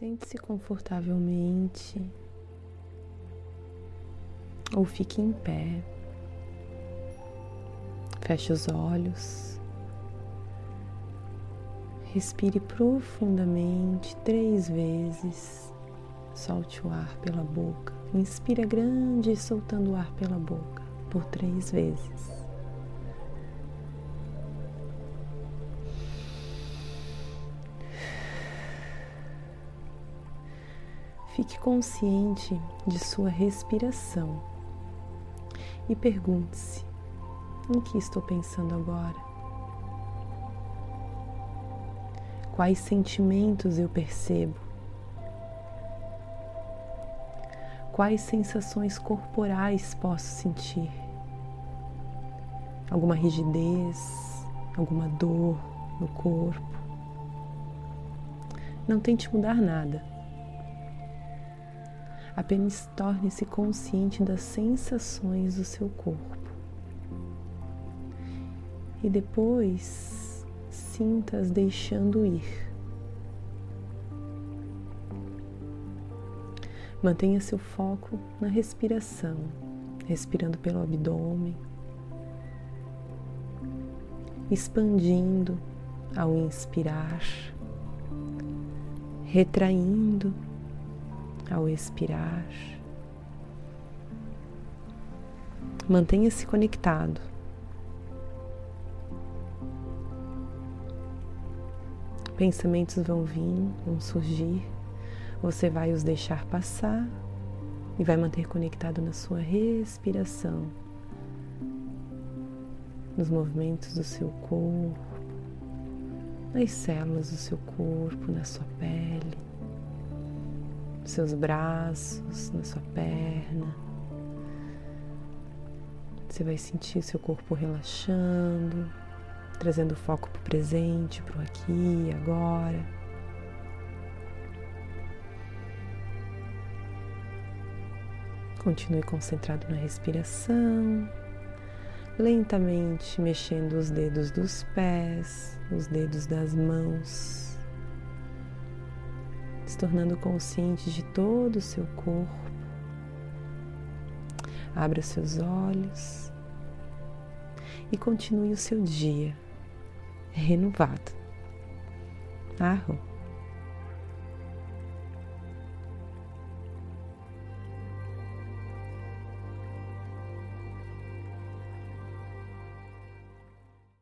Sente-se confortavelmente ou fique em pé. Feche os olhos. Respire profundamente três vezes. Solte o ar pela boca. Inspira grande, soltando o ar pela boca por três vezes. Fique consciente de sua respiração e pergunte-se: em que estou pensando agora? Quais sentimentos eu percebo? Quais sensações corporais posso sentir? Alguma rigidez, alguma dor no corpo? Não tente mudar nada Apenas torne-se consciente das sensações do seu corpo. E depois sinta-as deixando ir. Mantenha seu foco na respiração, respirando pelo abdômen, expandindo ao inspirar, retraindo ao expirar. Mantenha-se conectado. Pensamentos vão vir, vão surgir. Você vai os deixar passar e vai manter conectado na sua respiração, nos movimentos do seu corpo, nas células do seu corpo, na sua pele seus braços, na sua perna. Você vai sentir seu corpo relaxando, trazendo foco para o presente, para o aqui agora. Continue concentrado na respiração, lentamente mexendo os dedos dos pés, os dedos das mãos se tornando consciente de todo o seu corpo. Abra seus olhos e continue o seu dia renovado. Arro.